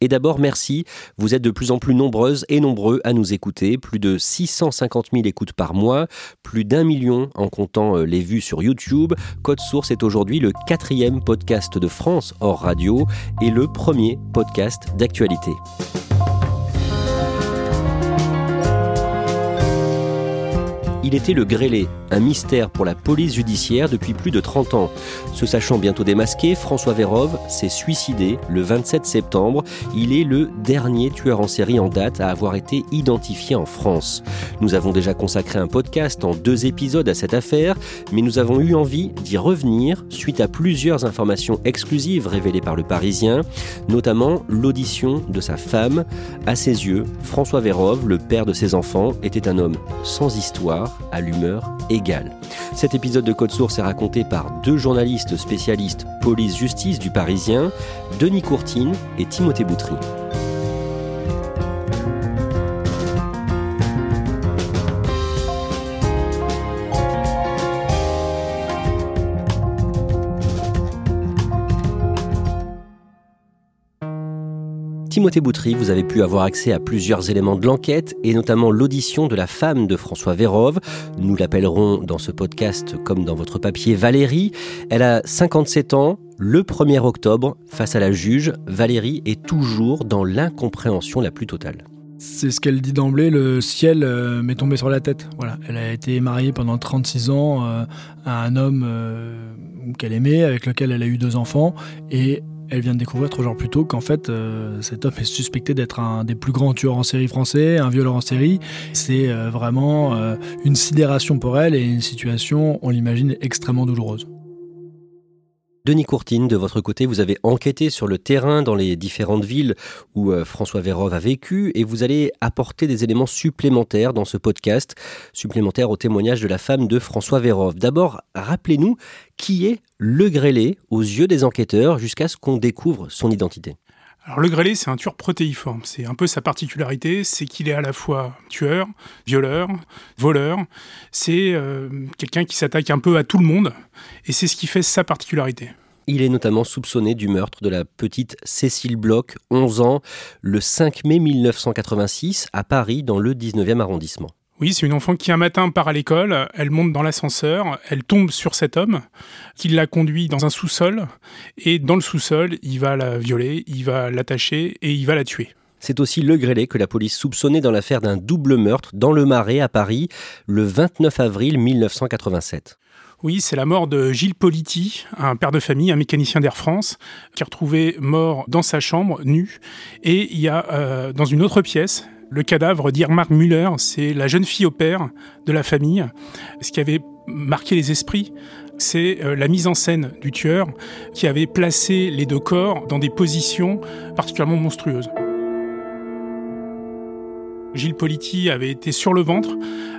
Et d'abord, merci. Vous êtes de plus en plus nombreuses et nombreux à nous écouter. Plus de 650 000 écoutes par mois, plus d'un million en comptant euh, les vues sur YouTube. Code Source est aujourd'hui le quatrième podcast de France hors radio et le premier podcast d'actualité. Il était le grêlé, un mystère pour la police judiciaire depuis plus de 30 ans. Se sachant bientôt démasqué, François Vérove s'est suicidé le 27 septembre. Il est le dernier tueur en série en date à avoir été identifié en France. Nous avons déjà consacré un podcast en deux épisodes à cette affaire, mais nous avons eu envie d'y revenir suite à plusieurs informations exclusives révélées par le Parisien, notamment l'audition de sa femme. À ses yeux, François Vérove, le père de ses enfants, était un homme sans histoire à l'humeur égale. Cet épisode de Code Source est raconté par deux journalistes spécialistes police-justice du Parisien, Denis Courtine et Timothée Boutry. Timothée Boutry, vous avez pu avoir accès à plusieurs éléments de l'enquête et notamment l'audition de la femme de François Vérove. Nous l'appellerons dans ce podcast comme dans votre papier Valérie. Elle a 57 ans. Le 1er octobre, face à la juge, Valérie est toujours dans l'incompréhension la plus totale. C'est ce qu'elle dit d'emblée, le ciel euh, m'est tombé sur la tête. Voilà, elle a été mariée pendant 36 ans euh, à un homme euh, qu'elle aimait, avec lequel elle a eu deux enfants, et elle vient de découvrir trois jours plus tôt qu'en fait, euh, cet homme est suspecté d'être un des plus grands tueurs en série français, un violeur en série. C'est euh, vraiment euh, une sidération pour elle et une situation, on l'imagine, extrêmement douloureuse. Denis Courtine, de votre côté, vous avez enquêté sur le terrain dans les différentes villes où euh, François Vérove a vécu et vous allez apporter des éléments supplémentaires dans ce podcast, supplémentaires au témoignage de la femme de François Vérove. D'abord, rappelez-nous qui est le grêlé aux yeux des enquêteurs jusqu'à ce qu'on découvre son identité. Alors le grêlé, c'est un tueur protéiforme. C'est un peu sa particularité, c'est qu'il est à la fois tueur, violeur, voleur. C'est euh, quelqu'un qui s'attaque un peu à tout le monde, et c'est ce qui fait sa particularité. Il est notamment soupçonné du meurtre de la petite Cécile Bloch, 11 ans, le 5 mai 1986, à Paris, dans le 19e arrondissement. Oui, c'est une enfant qui un matin part à l'école, elle monte dans l'ascenseur, elle tombe sur cet homme qui la conduit dans un sous-sol et dans le sous-sol, il va la violer, il va l'attacher et il va la tuer. C'est aussi Le Grêlé que la police soupçonnait dans l'affaire d'un double meurtre dans le Marais à Paris le 29 avril 1987. Oui, c'est la mort de Gilles Politi, un père de famille, un mécanicien d'Air France, qui est retrouvé mort dans sa chambre, nu. Et il y a euh, dans une autre pièce le cadavre d'Irmar Müller, c'est la jeune fille au père de la famille. Ce qui avait marqué les esprits, c'est euh, la mise en scène du tueur qui avait placé les deux corps dans des positions particulièrement monstrueuses. Gilles Politi avait été sur le ventre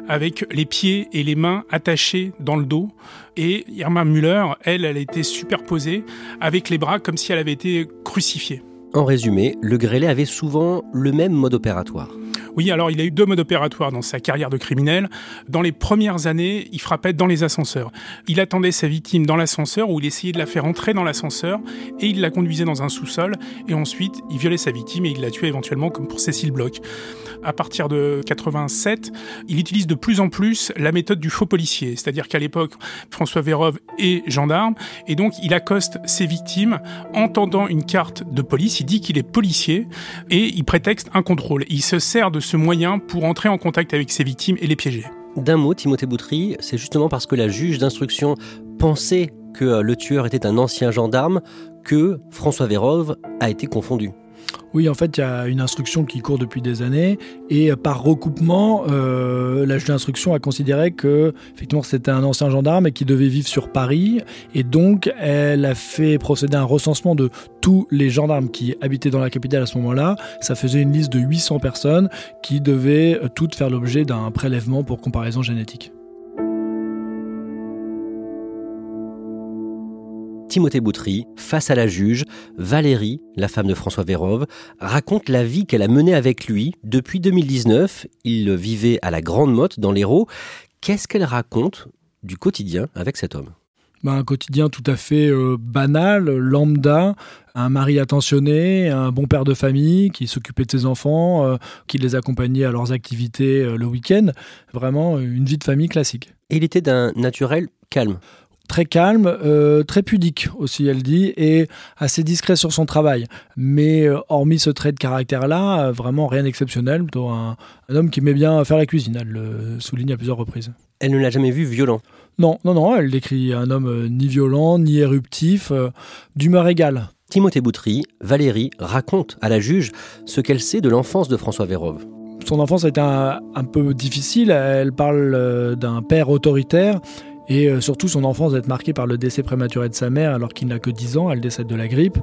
avec les pieds et les mains attachés dans le dos et Irma Müller, elle, elle été superposée avec les bras comme si elle avait été crucifiée. En résumé, le grêlé avait souvent le même mode opératoire. Oui, alors il a eu deux modes opératoires dans sa carrière de criminel. Dans les premières années, il frappait dans les ascenseurs. Il attendait sa victime dans l'ascenseur où il essayait de la faire entrer dans l'ascenseur et il la conduisait dans un sous-sol et ensuite il violait sa victime et il la tuait éventuellement comme pour Cécile Bloch. À partir de 87, il utilise de plus en plus la méthode du faux policier, c'est-à-dire qu'à l'époque, François Vérove est gendarme et donc il accoste ses victimes en tendant une carte de police, il dit qu'il est policier et il prétexte un contrôle. Il se sert de ce moyen pour entrer en contact avec ses victimes et les piéger. D'un mot, Timothée Boutry, c'est justement parce que la juge d'instruction pensait que le tueur était un ancien gendarme que François Vérove a été confondu. Oui, en fait, il y a une instruction qui court depuis des années et par recoupement, euh, la juge d'instruction a considéré que effectivement c'était un ancien gendarme et qui devait vivre sur Paris et donc elle a fait procéder à un recensement de tous les gendarmes qui habitaient dans la capitale à ce moment-là. Ça faisait une liste de 800 personnes qui devaient toutes faire l'objet d'un prélèvement pour comparaison génétique. Timothée Boutry, face à la juge, Valérie, la femme de François Vérove, raconte la vie qu'elle a menée avec lui depuis 2019. Il vivait à la Grande Motte dans l'Hérault. Qu'est-ce qu'elle raconte du quotidien avec cet homme? Ben, un quotidien tout à fait euh, banal, lambda, un mari attentionné, un bon père de famille qui s'occupait de ses enfants, euh, qui les accompagnait à leurs activités euh, le week-end. Vraiment une vie de famille classique. Et il était d'un naturel calme très calme, euh, très pudique aussi, elle dit, et assez discret sur son travail. Mais euh, hormis ce trait de caractère-là, euh, vraiment rien d'exceptionnel, plutôt un, homme qui aimait bien faire la cuisine, elle le souligne à plusieurs reprises. Elle ne l'a jamais vu violent Non, non, non, elle décrit un homme ni violent, ni éruptif, d'humeur égale. Timothée Boutry, Valérie, raconte à la juge ce qu'elle sait de l'enfance de François Vérove. Son enfance a été un, un peu difficile, elle parle d'un père autoritaire et euh, surtout, son enfance va être marquée par le décès prématuré de sa mère alors qu'il n'a que 10 ans, elle décède de la grippe.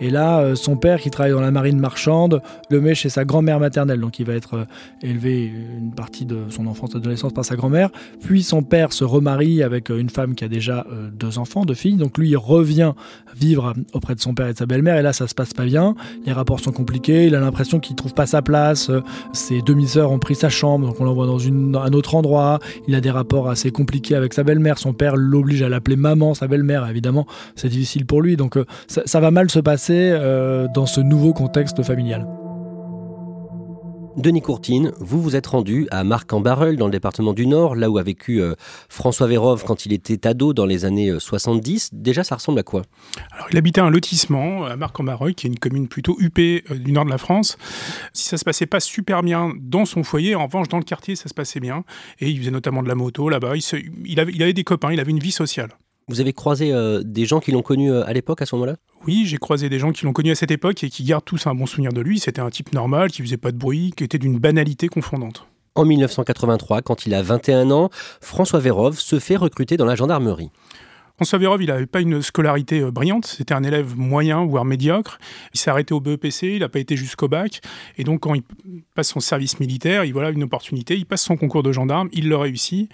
Et là, euh, son père, qui travaille dans la marine marchande, le met chez sa grand-mère maternelle. Donc il va être euh, élevé une partie de son enfance adolescence par sa grand-mère. Puis son père se remarie avec une femme qui a déjà deux enfants, deux filles. Donc lui, il revient vivre auprès de son père et de sa belle-mère. Et là, ça se passe pas bien. Les rapports sont compliqués. Il a l'impression qu'il trouve pas sa place. Ses demi-sœurs ont pris sa chambre, donc on l'envoie dans un autre endroit. Il a des rapports assez compliqués avec sa belle-mère son père l'oblige à l'appeler maman, sa belle-mère, évidemment, c'est difficile pour lui. Donc euh, ça, va mal se passer euh, dans ce nouveau contexte familial. Denis Courtine, vous vous êtes rendu à Marc-en-Barœul, dans le département du Nord, là où a vécu euh, François Vérove quand il était ado dans les années 70. Déjà, ça ressemble à quoi? Il habitait un lotissement à Marc-en-Barœul, qui est une commune plutôt huppée du nord de la France. Si ça se passait pas super bien dans son foyer, en revanche, dans le quartier, ça se passait bien. Et il faisait notamment de la moto là-bas. il avait des copains, il avait une vie sociale. Vous avez croisé euh, des gens qui l'ont connu euh, à l'époque, à ce moment-là? Oui, j'ai croisé des gens qui l'ont connu à cette époque et qui gardent tous un bon souvenir de lui. C'était un type normal, qui faisait pas de bruit, qui était d'une banalité confondante. En 1983, quand il a 21 ans, François Vérove se fait recruter dans la gendarmerie. François Vérov, il n'avait pas une scolarité euh, brillante, c'était un élève moyen, voire médiocre. Il s'est arrêté au BEPC, il n'a pas été jusqu'au bac. Et donc, quand il passe son service militaire, il voilà une opportunité, il passe son concours de gendarme, il le réussit.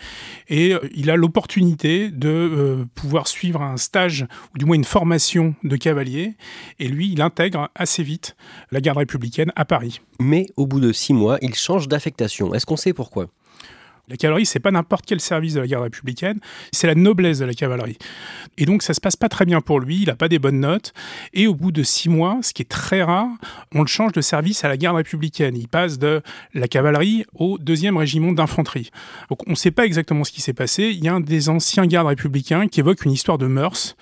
Et euh, il a l'opportunité de euh, pouvoir suivre un stage, ou du moins une formation de cavalier. Et lui, il intègre assez vite la garde républicaine à Paris. Mais au bout de six mois, il change d'affectation. Est-ce qu'on sait pourquoi? La cavalerie, c'est pas n'importe quel service de la garde républicaine, c'est la noblesse de la cavalerie. Et donc, ça se passe pas très bien pour lui, il a pas des bonnes notes. Et au bout de six mois, ce qui est très rare, on le change de service à la garde républicaine. Il passe de la cavalerie au deuxième régiment d'infanterie. Donc, on sait pas exactement ce qui s'est passé. Il y a un des anciens gardes républicains qui évoque une histoire de mœurs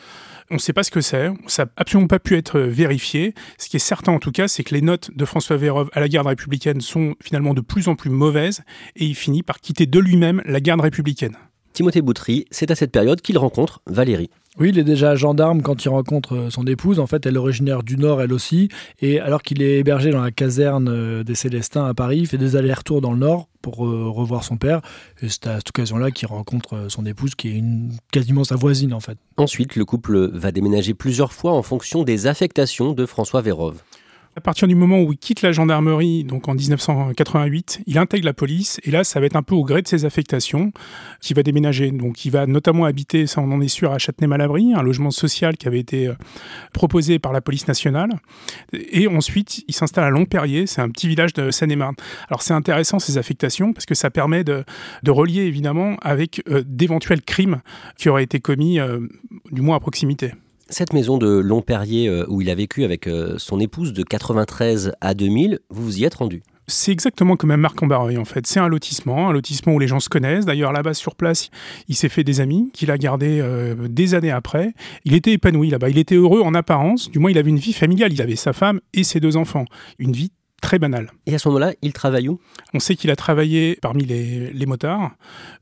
on ne sait pas ce que c'est, ça n'a absolument pas pu être vérifié. Ce qui est certain en tout cas, c'est que les notes de François Vérove à la garde républicaine sont finalement de plus en plus mauvaises et il finit par quitter de lui-même la garde républicaine. Timothée Boutry, c'est à cette période qu'il rencontre Valérie. Oui, il est déjà gendarme quand il rencontre euh, son épouse. En fait, elle est originaire du Nord, elle aussi. Et alors qu'il est hébergé dans la caserne euh, des Célestins à Paris, il fait des allers-retours dans le Nord pour euh, revoir son père. Et c'est à cette occasion-là qu'il rencontre son épouse, qui est une, quasiment sa voisine, en fait. Ensuite, le couple va déménager plusieurs fois en fonction des affectations de François Vérove. À partir du moment où il quitte la gendarmerie, donc en 1988, il intègre la police et là, ça va être un peu au gré de ses affectations qu'il va déménager. Donc, il va notamment habiter, ça on en est sûr, à Châtenay-Malabry, un logement social qui avait été euh, proposé par la police nationale. Et ensuite, il s'installe à Longperrier, c'est un petit village de Seine-et-Marne. Alors, c'est intéressant ces affectations parce que ça permet de, relier évidemment avec euh, d'éventuels crimes qui auraient été commis, euh, du moins à proximité. Cette maison de Longperrier euh, où il a vécu avec euh, son épouse de 93 à 2000, vous vous y êtes rendu c'est exactement comme un Marc en en fait. C'est un lotissement, un lotissement où les gens se connaissent. D'ailleurs, là-bas sur place, il s'est fait des amis qu'il a gardés euh, des années après. Il était épanoui là-bas. Il était heureux en apparence. Du moins, il avait une vie familiale. Il avait sa femme et ses deux enfants. Une vie très banale. Et à ce moment-là, il travaille où? On sait qu'il a travaillé parmi les, motards.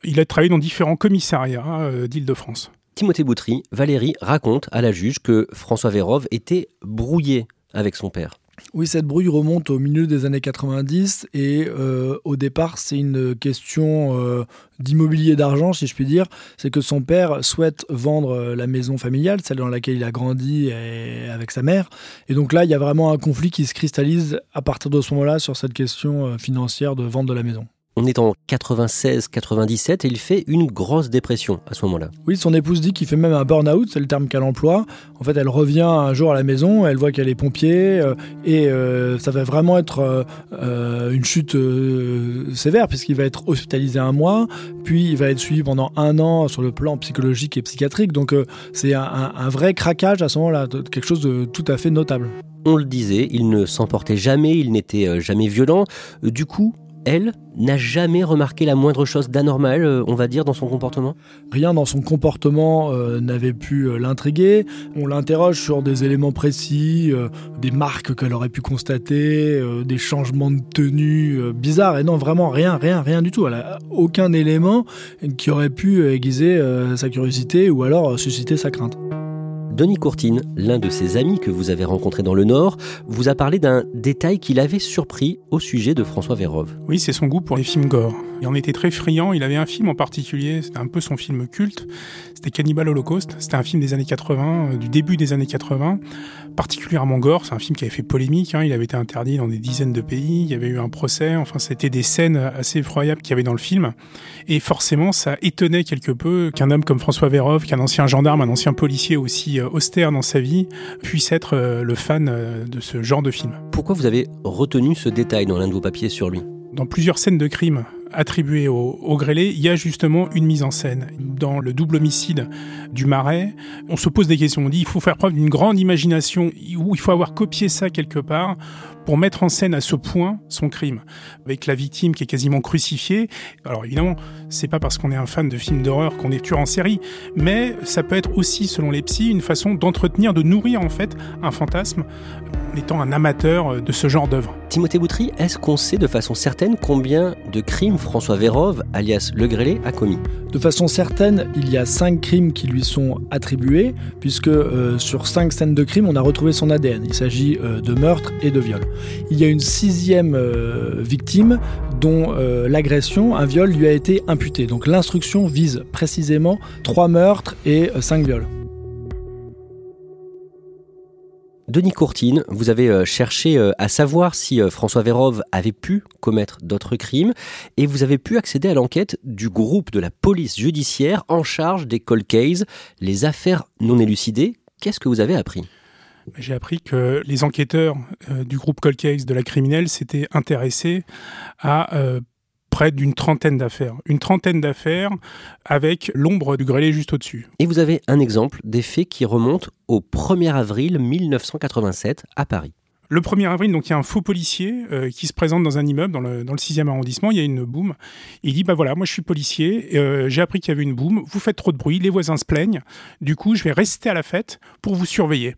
Il a travaillé dans différents commissariats d'Île-de-France. Timothée Boutry, Valérie raconte à la juge que François Vérove était brouillé avec son père. Oui, cette brouille remonte au milieu des années 90 et euh, au départ, c'est une question euh, d'immobilier d'argent, si je puis dire. C'est que son père souhaite vendre euh, la maison familiale, celle dans laquelle il a grandi avec sa mère. Et donc là, il y a vraiment un conflit qui se cristallise à partir de ce moment-là sur cette question financière de vente de la maison. On est en 96-97 et il fait une grosse dépression à ce moment-là. Oui, son épouse dit qu'il fait même un burn-out, c'est le terme qu'elle emploie. En fait, elle revient un jour à la maison, elle voit qu'elle est pompier euh, et euh, ça va vraiment être euh, une chute sévère puisqu'il va être hospitalisé un mois, puis il va être suivi pendant un an sur le plan psychologique et psychiatrique. Donc c'est un, un vrai craquage à ce moment-là, quelque chose de tout à fait notable. On le disait, il ne s'emportait jamais, il n'était jamais violent. Du coup, elle, n'a jamais remarqué la moindre chose d'anormal, euh, on va dire, dans son comportement? Rien dans son comportement euh, n'avait pu euh, l'intriguer. On l'interroge sur des éléments précis, des marques qu'elle aurait pu constater, des changements de tenue bizarres. Et non, vraiment rien, rien, rien du tout. Aucun élément qui aurait pu aiguiser sa curiosité ou alors susciter sa crainte. Denis Courtine, l'un de ses amis que vous avez rencontré dans le Nord, vous a parlé d'un détail qui l'avait surpris au sujet de François Vérove. Oui, c'est son goût pour les films gore. Il en était très friand. Il avait un film en particulier, c'était un peu son film culte. C'était Cannibal Holocaust. C'était un film des années 80, euh, du début des années 80, particulièrement gore. C'est un film qui avait fait polémique. Hein. Il avait été interdit dans des dizaines de pays. Il y avait eu un procès. Enfin, c'était des scènes assez effroyables qu'il y avait dans le film. Et forcément, ça étonnait quelque peu qu'un homme comme François Vérove, qu'un ancien gendarme, un ancien policier aussi euh, austère dans sa vie, puisse être euh, le fan de ce genre de film. Pourquoi vous avez retenu ce détail dans l'un de vos papiers sur lui? Dans plusieurs scènes de crime attribuées au, au grêlé, il y a justement une mise en scène. Dans le double homicide du Marais, on se pose des questions. On dit il faut faire preuve d'une grande imagination, ou il faut avoir copié ça quelque part pour mettre en scène à ce point son crime, avec la victime qui est quasiment crucifiée. Alors évidemment, c'est pas parce qu'on est un fan de films d'horreur qu'on est tueur en série, mais ça peut être aussi, selon les psys, une façon d'entretenir, de nourrir en fait un fantasme en étant un amateur de ce genre d'œuvre. Timothée Boutry, est-ce qu'on sait de façon certaine combien de crimes François Vérove, alias Le Grêlé, a commis De façon certaine, il y a cinq crimes qui lui sont attribués, puisque euh, sur cinq scènes de crimes, on a retrouvé son ADN. Il s'agit euh, de meurtre et de viol. Il y a une sixième euh, victime dont l'agression, un viol, lui a été imputé. Donc l'instruction vise précisément trois meurtres et cinq viols. Denis Courtine, vous avez euh, cherché euh, à savoir si euh, François Vérove avait pu commettre d'autres crimes et vous avez pu accéder à l'enquête du groupe de la police judiciaire en charge des cold cases, les affaires non élucidées. Qu'est-ce que vous avez appris? J'ai appris que les enquêteurs du groupe Cold Case de la criminelle s'étaient intéressés à près d'une trentaine d'affaires. Une trentaine d'affaires avec l'ombre du grêlé juste au-dessus. Et vous avez un exemple des faits qui remontent au 1er avril 1987 à Paris. Le 1er avril, donc il y a un faux policier euh, qui se présente dans un immeuble dans le, dans le 6e arrondissement. Il y a une boum. Il dit bah voilà, moi je suis policier. Euh, j'ai appris qu'il y avait une boum. Vous faites trop de bruit. Les voisins se plaignent. Du coup, je vais rester à la fête pour vous surveiller.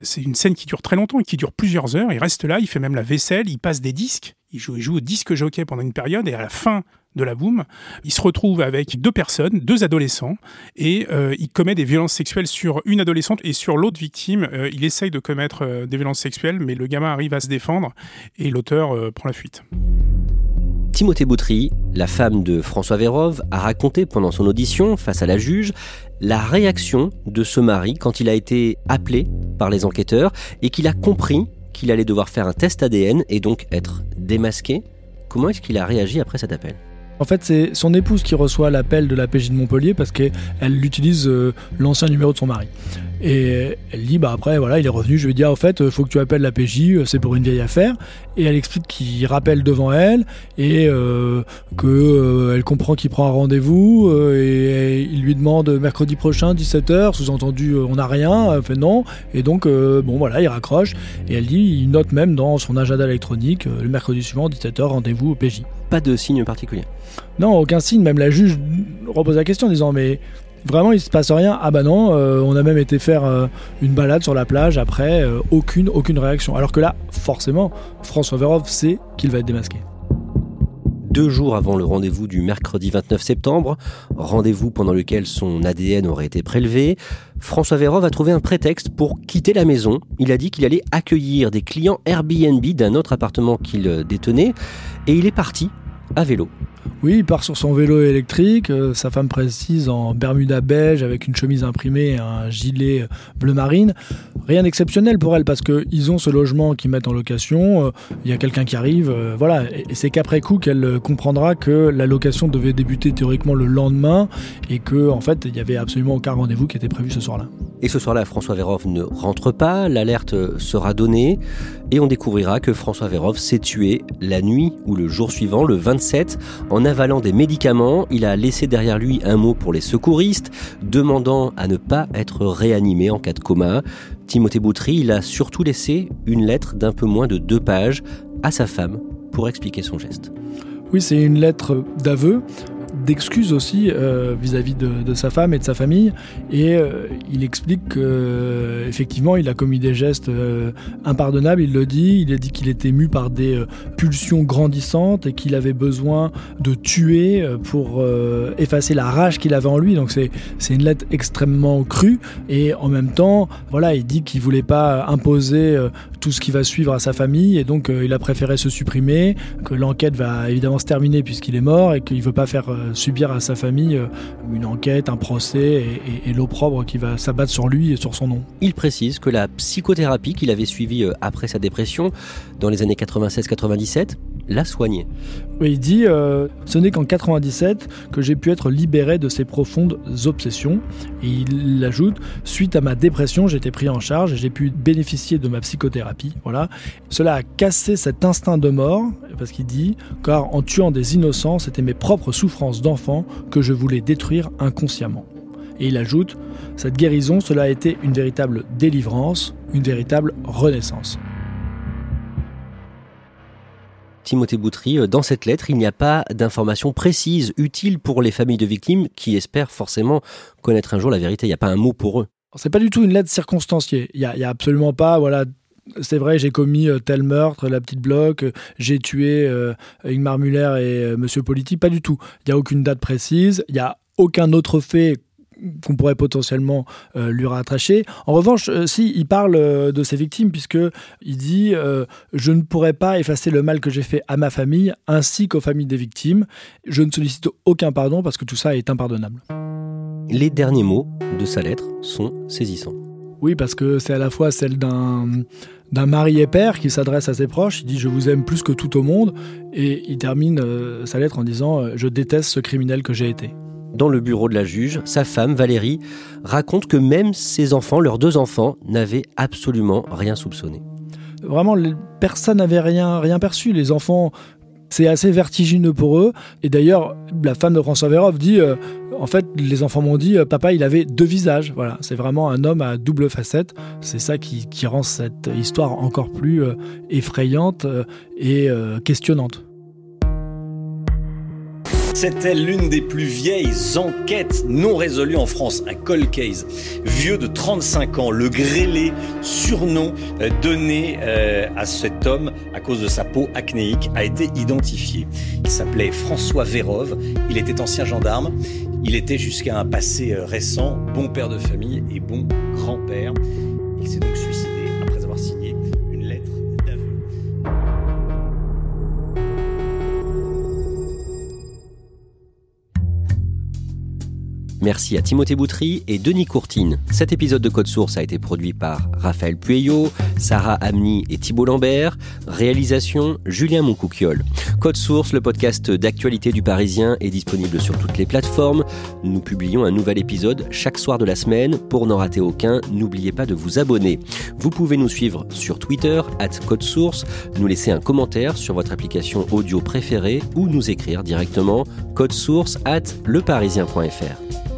C'est une scène qui dure très longtemps et qui dure plusieurs heures. Il reste là. Il fait même la vaisselle. Il passe des disques. Il joue, au disque jockey pendant une période et à la fin de la boum, il se retrouve avec deux personnes, deux adolescents, et euh, il commet des violences sexuelles sur une adolescente et sur l'autre victime. Euh, il essaye de commettre euh, des violences sexuelles, mais le gamin arrive à se défendre et l'auteur prend la fuite. Timothée Boutry, la femme de François Vérove, a raconté pendant son audition face à la juge la réaction de ce mari quand il a été appelé par les enquêteurs et qu'il a compris qu'il allait devoir faire un test ADN et donc être démasqué. Comment est-ce qu'il a réagi après cet appel? En fait, c'est son épouse qui reçoit l'appel de la PJ de Montpellier parce qu'elle utilise euh, l'ancien numéro de son mari. Et elle dit, bah après, voilà, il est revenu, je lui ai dit, ah, au fait, faut que tu appelles la PJ, euh, c'est pour une vieille affaire. Et elle explique qu'il rappelle devant elle et euh, que elle comprend qu'il prend un rendez-vous et, il lui demande mercredi prochain, 17h, sous-entendu, on n'a rien, elle fait non. Et donc, bon, voilà, il raccroche. Et elle dit, il note même dans son agenda électronique, le mercredi suivant, 17h, rendez-vous au PJ. Pas de signe particulier non, aucun signe. Même la juge repose la question en disant mais vraiment il se passe rien. Ah bah non, euh, on a même été faire euh, une balade sur la plage après, euh, aucune, aucune réaction. Alors que là, forcément, François Vérov sait qu'il va être démasqué. deux jours avant le rendez-vous du mercredi 29 septembre, rendez-vous pendant lequel son ADN aurait été prélevé. François Vérov a trouvé un prétexte pour quitter la maison. Il a dit qu'il allait accueillir des clients Airbnb d'un autre appartement qu'il détenait et il est parti à vélo. Oui, il part sur son vélo électrique, euh, sa femme précise en Bermuda beige avec une chemise imprimée et un gilet bleu marine. Rien d'exceptionnel pour elle parce qu'ils ont ce logement qu'ils mettent en location, euh, il y a quelqu'un qui arrive, euh, voilà. Et c'est qu'après coup qu'elle comprendra que la location devait débuter théoriquement le lendemain et que en fait il n'y avait absolument aucun rendez-vous qui était prévu ce soir-là. Et ce soir-là, François Vérov ne rentre pas, l'alerte sera donnée et on découvrira que François Vérov s'est tué la nuit ou le jour suivant, le 27, en avalant des médicaments. Il a laissé derrière lui un mot pour les secouristes, demandant à ne pas être réanimé en cas de coma. Timothée Boutry, il a surtout laissé une lettre d'un peu moins de deux pages à sa femme pour expliquer son geste. Oui, c'est une lettre d'aveu d'excuses aussi euh, vis-à-vis de, sa femme et de sa famille. Et euh, il explique qu'effectivement, il a commis des gestes euh, impardonnables. Il le dit. Il a dit qu'il était mu par des pulsions grandissantes et qu'il avait besoin de tuer pour effacer la rage qu'il avait en lui. Donc c'est c'est une lettre extrêmement crue. Et en même temps, voilà, il dit qu'il voulait pas imposer tout ce qui va suivre à sa famille. Et donc il a préféré se supprimer. Que l'enquête va évidemment se terminer puisqu'il est mort et qu'il veut pas faire subir à sa famille euh, une enquête, un procès et, l'opprobre qui va s'abattre sur lui et sur son nom. Il précise que la psychothérapie qu'il avait suivie euh, après sa dépression dans les années 96-97 l'a soigné. Oui, il dit euh, Ce n'est qu'en 97 que j'ai pu être libéré de ces profondes obsessions. Et il ajoute Suite à ma dépression, été pris en charge et j'ai pu bénéficier de ma psychothérapie. Voilà. Cela a cassé cet instinct de mort, parce qu'il dit Car en tuant des innocents, c'était mes propres souffrances d'enfant que je voulais détruire inconsciemment. Et il ajoute Cette guérison, cela a été une véritable délivrance, une véritable renaissance. Timothée Boutry, euh, dans cette lettre, il n'y a pas d'informations précises, utiles pour les familles de victimes qui espèrent forcément connaître un jour la vérité. Il n'y a pas un mot pour eux. C'est pas du tout une lettre circonstanciée. Il n'y a, absolument pas, voilà, c'est vrai, j'ai commis euh, tel meurtre, la petite bloc, euh, j'ai tué Ingmar Muller et Monsieur Politi. Pas du tout. Il n'y a aucune date précise. Il n'y a aucun autre fait qu'on pourrait potentiellement euh, lui rattacher. En revanche, euh, si il parle euh, de ses victimes, puisque il dit je ne pourrais pas effacer le mal que j'ai fait à ma famille ainsi qu'aux familles des victimes. Je ne sollicite aucun pardon parce que tout ça est impardonnable. Les derniers mots de sa lettre sont saisissants. Oui, parce que c'est à la fois celle d'un d'un mari et père qui s'adresse à ses proches. Il dit Je vous aime plus que tout au monde. Et il termine sa lettre en disant Je déteste ce criminel que j'ai été dans le bureau de la juge, sa femme, Valérie, raconte que même ses enfants, leurs deux enfants, n'avaient absolument rien soupçonné. Vraiment, personne n'avait rien, rien perçu. Les enfants, c'est assez vertigineux pour eux. Et d'ailleurs, la femme de François Vérov dit euh, En fait, les enfants m'ont dit, euh, papa, il avait deux visages. Voilà, c'est vraiment un homme à double facette. C'est ça qui, rend cette histoire encore plus euh, effrayante et questionnante. C'était l'une des plus vieilles enquêtes non résolues en France, un cold case. Vieux de 35 ans, le grêlé, surnom euh, donné euh, à cet homme à cause de sa peau acnéique, a été identifié. Il s'appelait François Vérove, il était ancien gendarme, il était jusqu'à un passé euh, récent bon père de famille et bon grand-père. Il s'est donc suicidé après avoir signé Merci à Timothée Boutry et Denis Courtine. Cet épisode de Code Source a été produit par Raphaël Pueyo, Sarah Amni et Thibault Lambert. Réalisation Julien Moncouquiole. Code Source, le podcast d'actualité du Parisien, est disponible sur toutes les plateformes. Nous publions un nouvel épisode chaque soir de la semaine. Pour n'en rater aucun, n'oubliez pas de vous abonner. Vous pouvez nous suivre sur Twitter, at Code Source, nous laisser un commentaire sur votre application audio préférée ou nous écrire directement code source at leparisien.fr.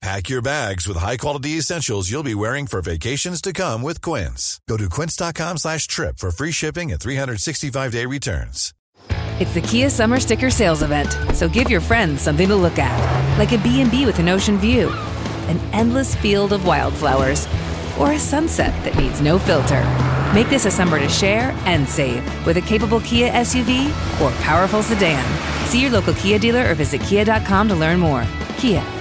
Pack your bags with high-quality essentials you'll be wearing for vacations to come with Quince. Go to quince.com slash trip for free shipping and 365-day returns. It's the Kia Summer Sticker Sales Event, so give your friends something to look at, like a B&B with an ocean view, an endless field of wildflowers, or a sunset that needs no filter. Make this a summer to share and save with a capable Kia SUV or powerful sedan. See your local Kia dealer or visit kia.com to learn more. Kia,